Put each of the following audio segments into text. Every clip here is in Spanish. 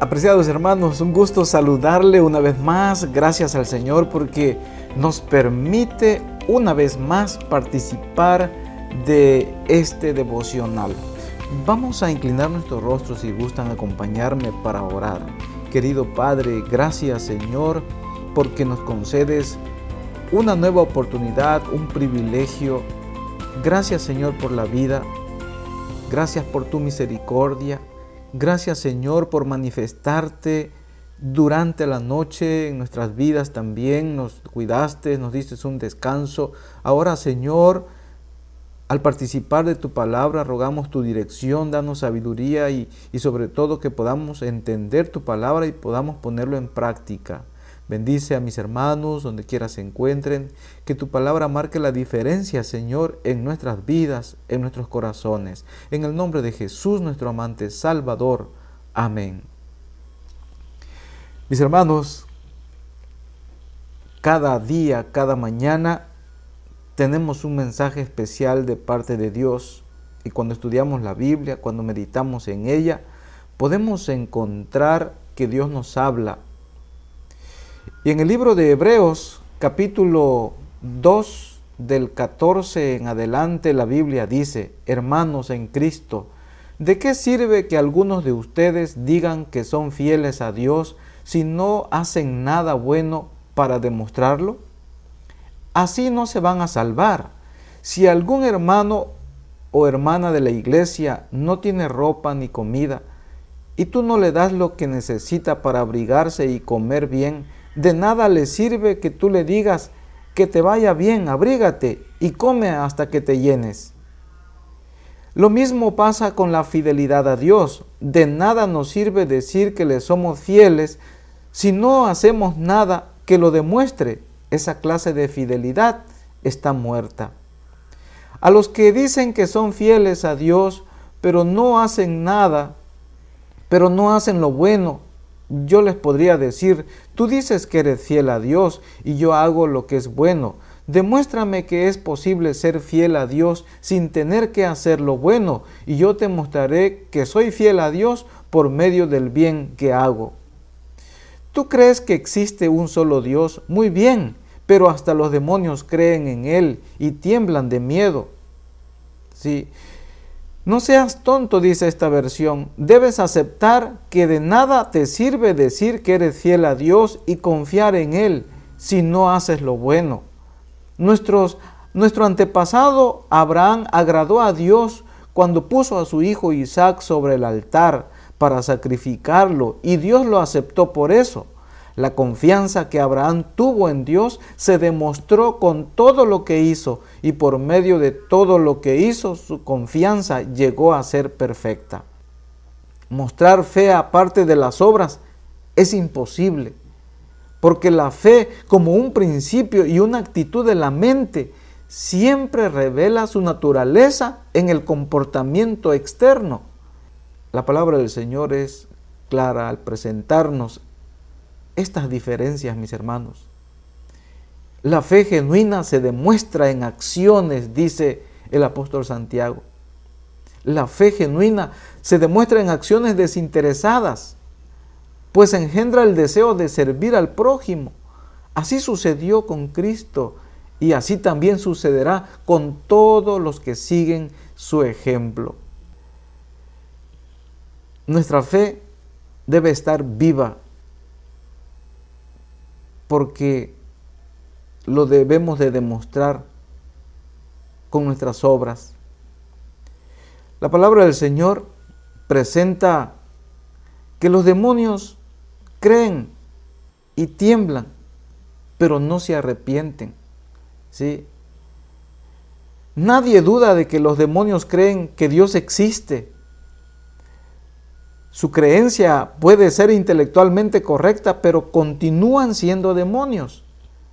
Apreciados hermanos, un gusto saludarle una vez más. Gracias al Señor porque nos permite una vez más participar de este devocional. Vamos a inclinar nuestros rostros si gustan acompañarme para orar. Querido Padre, gracias Señor porque nos concedes una nueva oportunidad, un privilegio. Gracias Señor por la vida. Gracias por tu misericordia. Gracias Señor por manifestarte durante la noche en nuestras vidas también. Nos cuidaste, nos diste un descanso. Ahora Señor, al participar de tu palabra, rogamos tu dirección, danos sabiduría y, y sobre todo que podamos entender tu palabra y podamos ponerlo en práctica. Bendice a mis hermanos donde quiera se encuentren. Que tu palabra marque la diferencia, Señor, en nuestras vidas, en nuestros corazones. En el nombre de Jesús, nuestro amante Salvador. Amén. Mis hermanos, cada día, cada mañana, tenemos un mensaje especial de parte de Dios. Y cuando estudiamos la Biblia, cuando meditamos en ella, podemos encontrar que Dios nos habla y en el libro de Hebreos, capítulo 2, del 14 en adelante, la Biblia dice, hermanos en Cristo, ¿de qué sirve que algunos de ustedes digan que son fieles a Dios si no hacen nada bueno para demostrarlo? Así no se van a salvar. Si algún hermano o hermana de la iglesia no tiene ropa ni comida, y tú no le das lo que necesita para abrigarse y comer bien, de nada le sirve que tú le digas que te vaya bien, abrígate y come hasta que te llenes. Lo mismo pasa con la fidelidad a Dios. De nada nos sirve decir que le somos fieles si no hacemos nada que lo demuestre. Esa clase de fidelidad está muerta. A los que dicen que son fieles a Dios, pero no hacen nada, pero no hacen lo bueno, yo les podría decir, tú dices que eres fiel a Dios y yo hago lo que es bueno. Demuéstrame que es posible ser fiel a Dios sin tener que hacer lo bueno y yo te mostraré que soy fiel a Dios por medio del bien que hago. ¿Tú crees que existe un solo Dios? Muy bien, pero hasta los demonios creen en Él y tiemblan de miedo. Sí, no seas tonto, dice esta versión. Debes aceptar que de nada te sirve decir que eres fiel a Dios y confiar en Él si no haces lo bueno. Nuestros, nuestro antepasado Abraham agradó a Dios cuando puso a su hijo Isaac sobre el altar para sacrificarlo y Dios lo aceptó por eso. La confianza que Abraham tuvo en Dios se demostró con todo lo que hizo y por medio de todo lo que hizo su confianza llegó a ser perfecta. Mostrar fe aparte de las obras es imposible, porque la fe como un principio y una actitud de la mente siempre revela su naturaleza en el comportamiento externo. La palabra del Señor es clara al presentarnos estas diferencias, mis hermanos. La fe genuina se demuestra en acciones, dice el apóstol Santiago. La fe genuina se demuestra en acciones desinteresadas, pues engendra el deseo de servir al prójimo. Así sucedió con Cristo y así también sucederá con todos los que siguen su ejemplo. Nuestra fe debe estar viva porque lo debemos de demostrar con nuestras obras. La palabra del Señor presenta que los demonios creen y tiemblan, pero no se arrepienten. ¿sí? Nadie duda de que los demonios creen que Dios existe, su creencia puede ser intelectualmente correcta, pero continúan siendo demonios.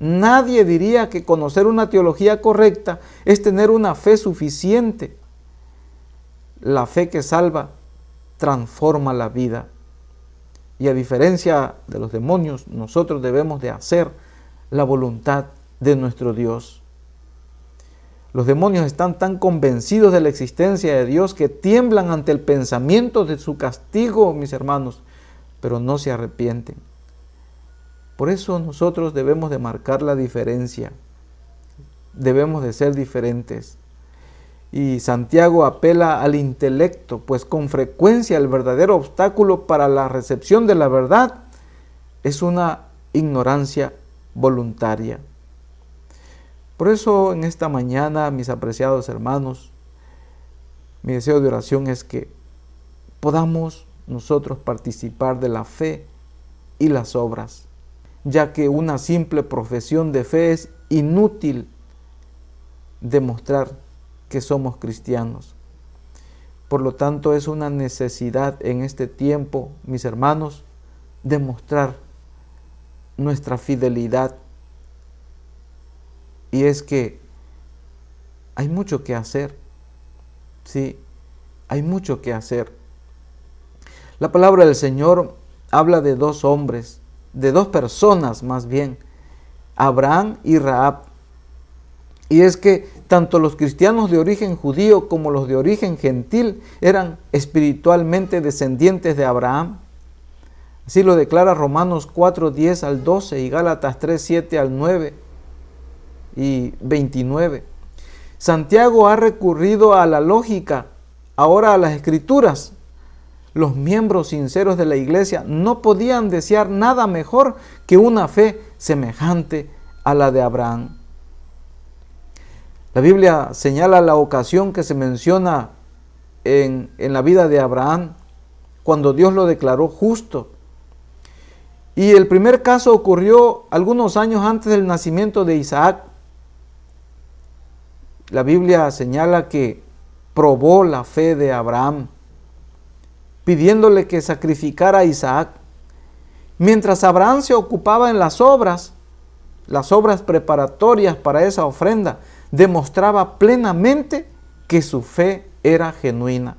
Nadie diría que conocer una teología correcta es tener una fe suficiente. La fe que salva transforma la vida. Y a diferencia de los demonios, nosotros debemos de hacer la voluntad de nuestro Dios. Los demonios están tan convencidos de la existencia de Dios que tiemblan ante el pensamiento de su castigo, mis hermanos. pero no se arrepienten. Por eso nosotros debemos de marcar la diferencia, debemos de ser diferentes. Y Santiago apela al intelecto, pues con frecuencia el verdadero obstáculo para la recepción de la verdad es una ignorancia voluntaria. Por eso en esta mañana, mis apreciados hermanos, mi deseo de oración es que podamos nosotros participar de la fe y las obras, ya que una simple profesión de fe es inútil demostrar que somos cristianos. Por lo tanto, es una necesidad en este tiempo, mis hermanos, demostrar nuestra fidelidad. Y es que hay mucho que hacer. Sí, hay mucho que hacer. La palabra del Señor habla de dos hombres, de dos personas más bien, Abraham y Raab. Y es que tanto los cristianos de origen judío como los de origen gentil eran espiritualmente descendientes de Abraham. Así lo declara Romanos 4, 10 al 12 y Gálatas 3, 7 al 9 y 29. Santiago ha recurrido a la lógica, ahora a las escrituras. Los miembros sinceros de la iglesia no podían desear nada mejor que una fe semejante a la de Abraham. La Biblia señala la ocasión que se menciona en, en la vida de Abraham, cuando Dios lo declaró justo y el primer caso ocurrió algunos años antes del nacimiento de Isaac. La Biblia señala que probó la fe de Abraham, pidiéndole que sacrificara a Isaac. Mientras Abraham se ocupaba en las obras, las obras preparatorias para esa ofrenda, demostraba plenamente que su fe era genuina.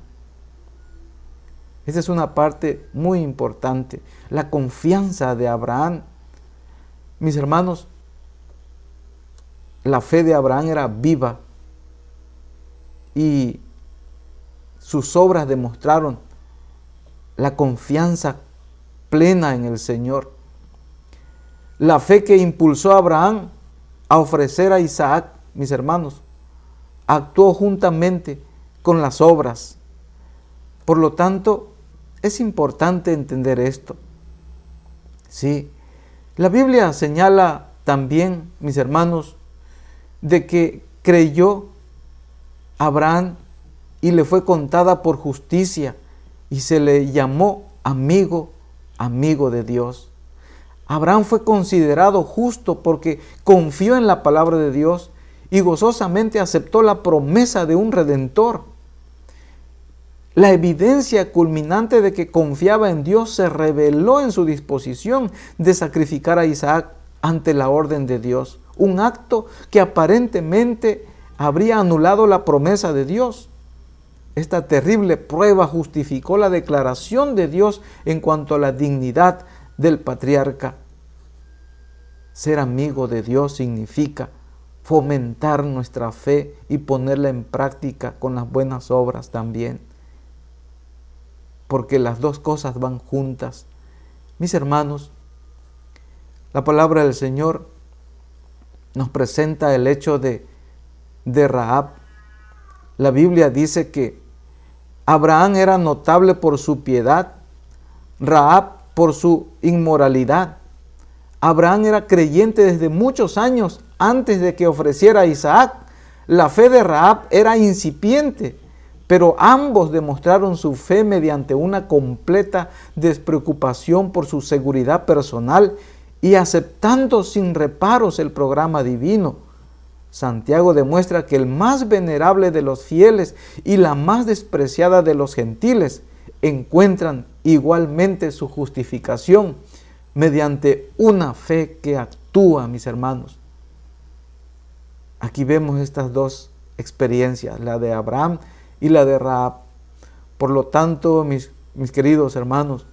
Esa es una parte muy importante, la confianza de Abraham. Mis hermanos, la fe de Abraham era viva y sus obras demostraron la confianza plena en el Señor. La fe que impulsó a Abraham a ofrecer a Isaac, mis hermanos, actuó juntamente con las obras. Por lo tanto, es importante entender esto. Sí, la Biblia señala también, mis hermanos, de que creyó Abraham y le fue contada por justicia y se le llamó amigo, amigo de Dios. Abraham fue considerado justo porque confió en la palabra de Dios y gozosamente aceptó la promesa de un redentor. La evidencia culminante de que confiaba en Dios se reveló en su disposición de sacrificar a Isaac ante la orden de Dios, un acto que aparentemente habría anulado la promesa de Dios. Esta terrible prueba justificó la declaración de Dios en cuanto a la dignidad del patriarca. Ser amigo de Dios significa fomentar nuestra fe y ponerla en práctica con las buenas obras también porque las dos cosas van juntas. Mis hermanos, la palabra del Señor nos presenta el hecho de, de Rahab. La Biblia dice que Abraham era notable por su piedad, Rahab por su inmoralidad. Abraham era creyente desde muchos años antes de que ofreciera a Isaac. La fe de Rahab era incipiente pero ambos demostraron su fe mediante una completa despreocupación por su seguridad personal y aceptando sin reparos el programa divino. Santiago demuestra que el más venerable de los fieles y la más despreciada de los gentiles encuentran igualmente su justificación mediante una fe que actúa, mis hermanos. Aquí vemos estas dos experiencias, la de Abraham y la de Raab. Por lo tanto, mis, mis queridos hermanos,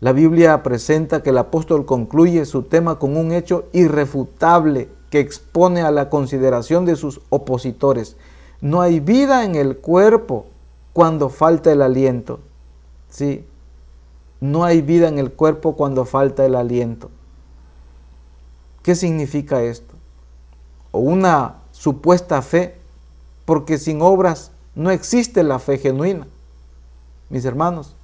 la Biblia presenta que el apóstol concluye su tema con un hecho irrefutable que expone a la consideración de sus opositores. No hay vida en el cuerpo cuando falta el aliento. Sí. no hay vida en el cuerpo cuando falta el aliento. ¿Qué significa esto? O una supuesta fe, porque sin obras no existe la fe genuina. Mis hermanos,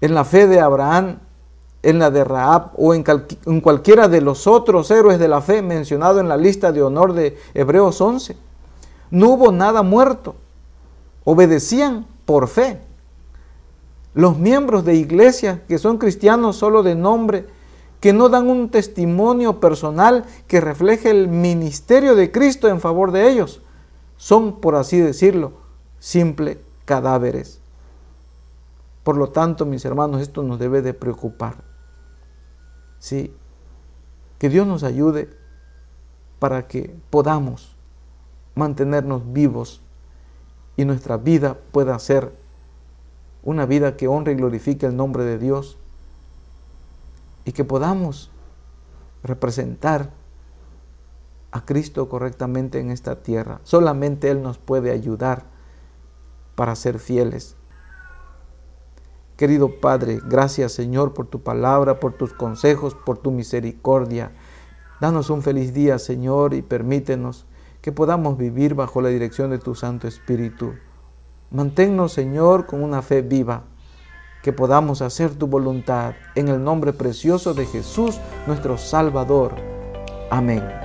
en la fe de Abraham, en la de Raab o en, cualquiera de los otros héroes de la fe mencionado en la lista de honor de Hebreos 11, no hubo nada muerto. Obedecían por fe. Los miembros de iglesias que son cristianos solo de nombre, que no dan un testimonio personal que refleje el ministerio de Cristo en favor de ellos, son, por así decirlo, simples cadáveres. Por lo tanto, mis hermanos, esto nos debe de preocupar. Sí, que Dios nos ayude para que podamos mantenernos vivos y nuestra vida pueda ser una vida que honre y glorifique el nombre de Dios y que podamos representar a Cristo correctamente en esta tierra. Solamente Él nos puede ayudar para ser fieles. Querido Padre, gracias Señor por tu palabra, por tus consejos, por tu misericordia. Danos un feliz día, Señor, y permítenos que podamos vivir bajo la dirección de tu Santo Espíritu. Manténnos, Señor, con una fe viva, que podamos hacer tu voluntad en el nombre precioso de Jesús, nuestro Salvador. Amén.